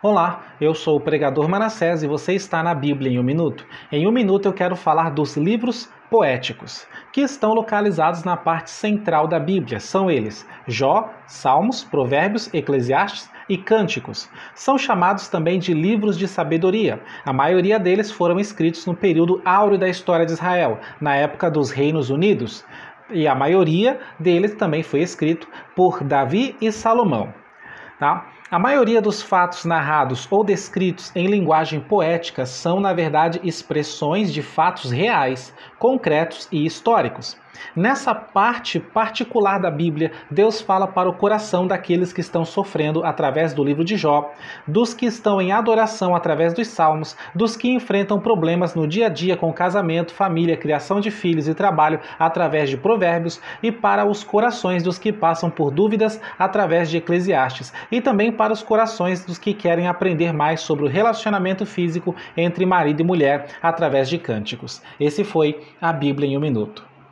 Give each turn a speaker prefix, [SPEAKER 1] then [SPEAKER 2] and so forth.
[SPEAKER 1] Olá, eu sou o pregador Manassés e você está na Bíblia em um minuto. Em um minuto eu quero falar dos livros poéticos, que estão localizados na parte central da Bíblia. São eles Jó, Salmos, Provérbios, Eclesiastes e Cânticos. São chamados também de livros de sabedoria. A maioria deles foram escritos no período áureo da história de Israel, na época dos Reinos Unidos. E a maioria deles também foi escrito por Davi e Salomão. Tá? A maioria dos fatos narrados ou descritos em linguagem poética são, na verdade, expressões de fatos reais, concretos e históricos. Nessa parte particular da Bíblia, Deus fala para o coração daqueles que estão sofrendo através do livro de Jó, dos que estão em adoração através dos salmos, dos que enfrentam problemas no dia a dia com casamento, família, criação de filhos e trabalho através de provérbios, e para os corações dos que passam por dúvidas através de Eclesiastes, e também para os corações dos que querem aprender mais sobre o relacionamento físico entre marido e mulher através de cânticos. Esse foi a Bíblia em um minuto.